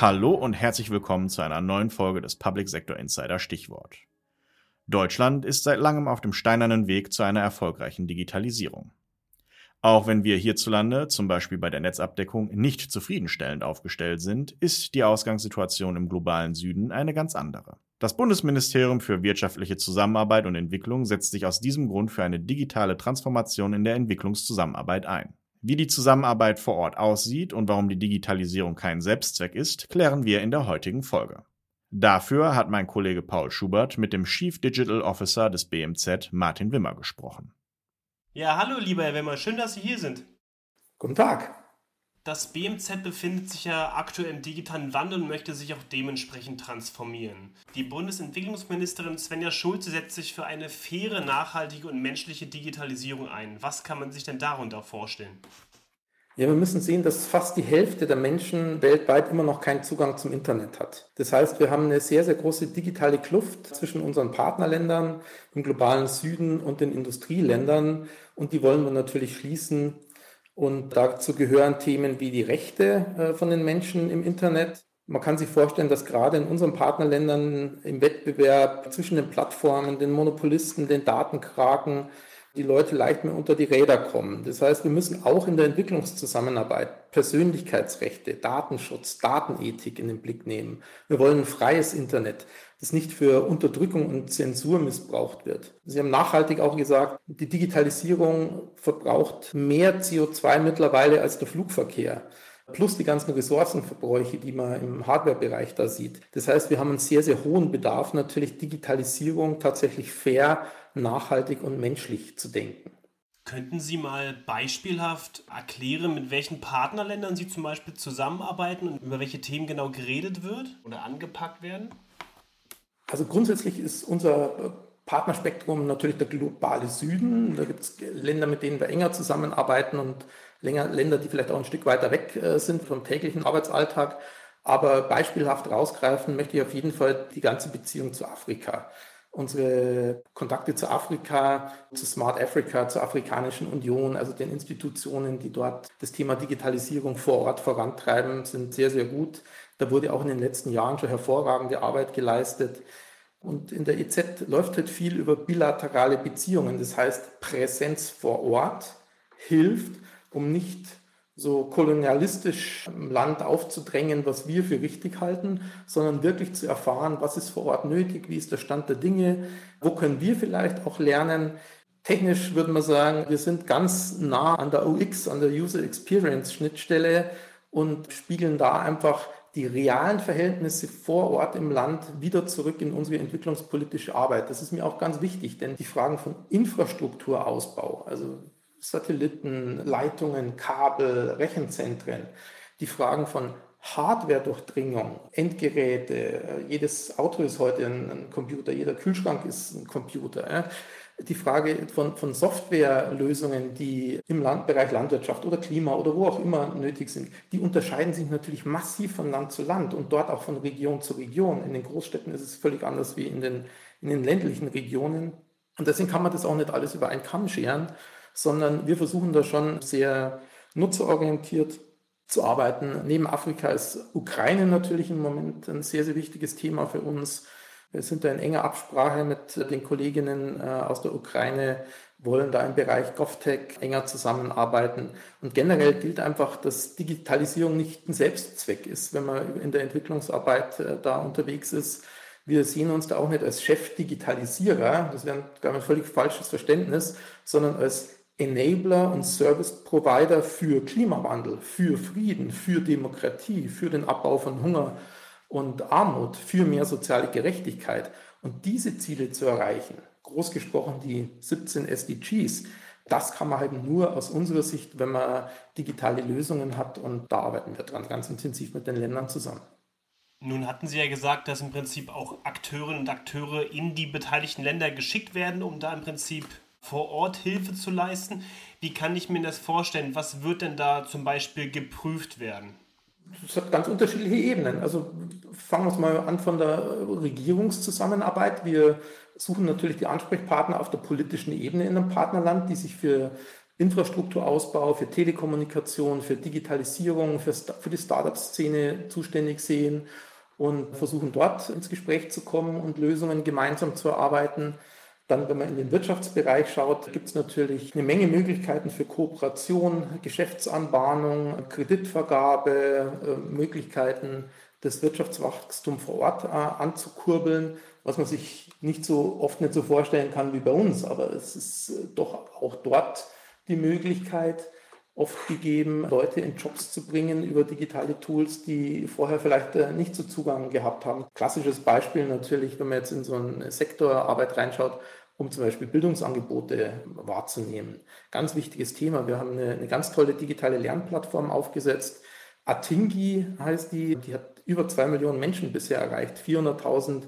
Hallo und herzlich willkommen zu einer neuen Folge des Public Sector Insider Stichwort. Deutschland ist seit langem auf dem steinernen Weg zu einer erfolgreichen Digitalisierung. Auch wenn wir hierzulande, zum Beispiel bei der Netzabdeckung, nicht zufriedenstellend aufgestellt sind, ist die Ausgangssituation im globalen Süden eine ganz andere. Das Bundesministerium für wirtschaftliche Zusammenarbeit und Entwicklung setzt sich aus diesem Grund für eine digitale Transformation in der Entwicklungszusammenarbeit ein. Wie die Zusammenarbeit vor Ort aussieht und warum die Digitalisierung kein Selbstzweck ist, klären wir in der heutigen Folge. Dafür hat mein Kollege Paul Schubert mit dem Chief Digital Officer des BMZ, Martin Wimmer, gesprochen. Ja, hallo lieber Herr Wimmer, schön, dass Sie hier sind. Guten Tag. Das BMZ befindet sich ja aktuell im digitalen Wandel und möchte sich auch dementsprechend transformieren. Die Bundesentwicklungsministerin Svenja Schulze setzt sich für eine faire, nachhaltige und menschliche Digitalisierung ein. Was kann man sich denn darunter vorstellen? Ja, wir müssen sehen, dass fast die Hälfte der Menschen weltweit immer noch keinen Zugang zum Internet hat. Das heißt, wir haben eine sehr, sehr große digitale Kluft zwischen unseren Partnerländern im globalen Süden und den Industrieländern und die wollen wir natürlich schließen und dazu gehören Themen wie die Rechte äh, von den Menschen im Internet. Man kann sich vorstellen, dass gerade in unseren Partnerländern im Wettbewerb zwischen den Plattformen, den Monopolisten, den Datenkraken, die Leute leicht mehr unter die Räder kommen. Das heißt, wir müssen auch in der Entwicklungszusammenarbeit Persönlichkeitsrechte, Datenschutz, Datenethik in den Blick nehmen. Wir wollen ein freies Internet, das nicht für Unterdrückung und Zensur missbraucht wird. Sie haben nachhaltig auch gesagt, die Digitalisierung verbraucht mehr CO2 mittlerweile als der Flugverkehr plus die ganzen Ressourcenverbräuche, die man im Hardware-Bereich da sieht. Das heißt, wir haben einen sehr, sehr hohen Bedarf, natürlich Digitalisierung tatsächlich fair, nachhaltig und menschlich zu denken. Könnten Sie mal beispielhaft erklären, mit welchen Partnerländern Sie zum Beispiel zusammenarbeiten und über welche Themen genau geredet wird oder angepackt werden? Also grundsätzlich ist unser Partnerspektrum natürlich der globale Süden. Da gibt es Länder, mit denen wir enger zusammenarbeiten und Länder, die vielleicht auch ein Stück weiter weg äh, sind vom täglichen Arbeitsalltag. Aber beispielhaft rausgreifen möchte ich auf jeden Fall die ganze Beziehung zu Afrika. Unsere Kontakte zu Afrika, zu Smart Africa, zur Afrikanischen Union, also den Institutionen, die dort das Thema Digitalisierung vor Ort vorantreiben, sind sehr, sehr gut. Da wurde auch in den letzten Jahren schon hervorragende Arbeit geleistet. Und in der EZ läuft halt viel über bilaterale Beziehungen. Das heißt, Präsenz vor Ort hilft, um nicht so kolonialistisch im Land aufzudrängen, was wir für richtig halten, sondern wirklich zu erfahren, was ist vor Ort nötig, wie ist der Stand der Dinge, wo können wir vielleicht auch lernen. Technisch würde man sagen, wir sind ganz nah an der UX, an der User Experience Schnittstelle und spiegeln da einfach die realen Verhältnisse vor Ort im Land wieder zurück in unsere entwicklungspolitische Arbeit. Das ist mir auch ganz wichtig, denn die Fragen von Infrastrukturausbau, also Satelliten, Leitungen, Kabel, Rechenzentren, die Fragen von Hardware-Durchdringung, Endgeräte, jedes Auto ist heute ein, Computer, jeder Kühlschrank ist ein Computer. Die Frage von, von Softwarelösungen, die im Land, Bereich Landwirtschaft oder Klima oder wo auch immer nötig sind, die unterscheiden sich natürlich massiv von Land zu Land und dort auch von Region zu Region. In den Großstädten ist es völlig anders wie in den, in den ländlichen Regionen. Und deswegen kann man das auch nicht alles über einen Kamm scheren sondern wir versuchen da schon sehr nutzerorientiert zu arbeiten. Neben Afrika ist Ukraine natürlich im Moment ein sehr, sehr wichtiges Thema für uns. Wir sind da in enger Absprache mit den Kolleginnen äh, aus der Ukraine, wollen da im Bereich GovTech enger zusammenarbeiten. Und generell gilt einfach, dass Digitalisierung nicht ein Selbstzweck ist, wenn man in der Entwicklungsarbeit äh, da unterwegs ist. Wir sehen uns da auch nicht als Chef-Digitalisierer, das wäre ein völlig falsches Verständnis, sondern als Enabler und Service Provider für Klimawandel, für Frieden, für Demokratie, für den Abbau von Hunger und Armut, für mehr soziale Gerechtigkeit. Und diese Ziele zu erreichen, groß gesprochen die 17 SDGs, das kann man halt nur aus unserer Sicht, wenn man digitale Lösungen hat und da arbeiten wir dran, ganz intensiv mit den Ländern zusammen. Nun hatten Sie ja gesagt, dass im Prinzip auch Akteurinnen und Akteure in die beteiligten Länder geschickt werden, um da im Prinzip vor Ort Hilfe zu leisten. Wie kann ich mir das vorstellen? Was wird denn da zum Beispiel geprüft werden? Das hat ganz unterschiedliche Ebenen. Also fangen wir uns mal an von der Regierungszusammenarbeit. Wir suchen natürlich die Ansprechpartner auf der politischen Ebene in einem Partnerland, die sich für Infrastrukturausbau, für Telekommunikation, für Digitalisierung, für, für die Startup-Szene zuständig sehen und versuchen dort ins Gespräch zu kommen und Lösungen gemeinsam zu erarbeiten. Dann, wenn man in den Wirtschaftsbereich schaut, gibt es natürlich eine Menge Möglichkeiten für Kooperation, Geschäftsanbahnung, Kreditvergabe, äh, Möglichkeiten, das Wirtschaftswachstum vor Ort äh, anzukurbeln, was man sich nicht so oft nicht so vorstellen kann wie bei uns. Aber es ist äh, doch auch dort die Möglichkeit oft gegeben, Leute in Jobs zu bringen über digitale Tools, die vorher vielleicht nicht so Zugang gehabt haben. Klassisches Beispiel natürlich, wenn man jetzt in so eine Sektorarbeit reinschaut, um zum Beispiel Bildungsangebote wahrzunehmen. Ganz wichtiges Thema. Wir haben eine, eine ganz tolle digitale Lernplattform aufgesetzt. Atingi heißt die. Die hat über zwei Millionen Menschen bisher erreicht. 400.000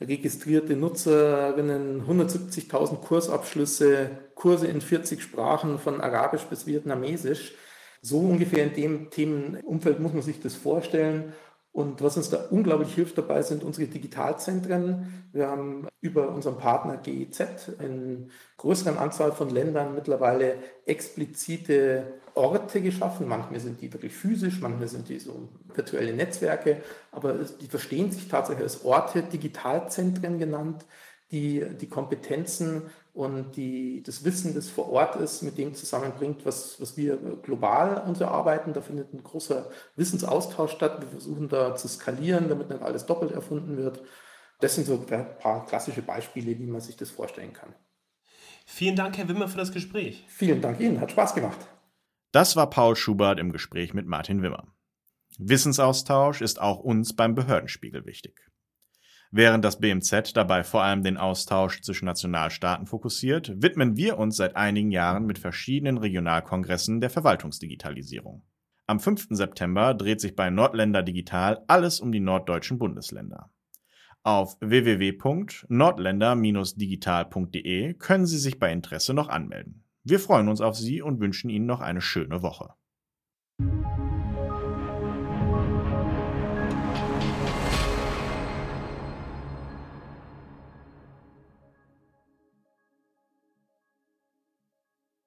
registrierte Nutzerinnen, 170.000 Kursabschlüsse, Kurse in 40 Sprachen von Arabisch bis Vietnamesisch. So ungefähr in dem Themenumfeld muss man sich das vorstellen. Und was uns da unglaublich hilft dabei, sind unsere Digitalzentren. Wir haben über unseren Partner GIZ in größeren Anzahl von Ländern mittlerweile explizite Orte geschaffen. Manchmal sind die wirklich physisch, manchmal sind die so virtuelle Netzwerke, aber die verstehen sich tatsächlich als Orte, Digitalzentren genannt, die die Kompetenzen und die, das Wissen, das vor Ort ist, mit dem zusammenbringt, was, was wir global uns erarbeiten. Da findet ein großer Wissensaustausch statt. Wir versuchen da zu skalieren, damit nicht alles doppelt erfunden wird. Das sind so ein paar klassische Beispiele, wie man sich das vorstellen kann. Vielen Dank, Herr Wimmer, für das Gespräch. Vielen Dank Ihnen, hat Spaß gemacht. Das war Paul Schubert im Gespräch mit Martin Wimmer. Wissensaustausch ist auch uns beim Behördenspiegel wichtig. Während das BMZ dabei vor allem den Austausch zwischen Nationalstaaten fokussiert, widmen wir uns seit einigen Jahren mit verschiedenen Regionalkongressen der Verwaltungsdigitalisierung. Am 5. September dreht sich bei Nordländer Digital alles um die norddeutschen Bundesländer. Auf www.nordländer-digital.de können Sie sich bei Interesse noch anmelden. Wir freuen uns auf Sie und wünschen Ihnen noch eine schöne Woche.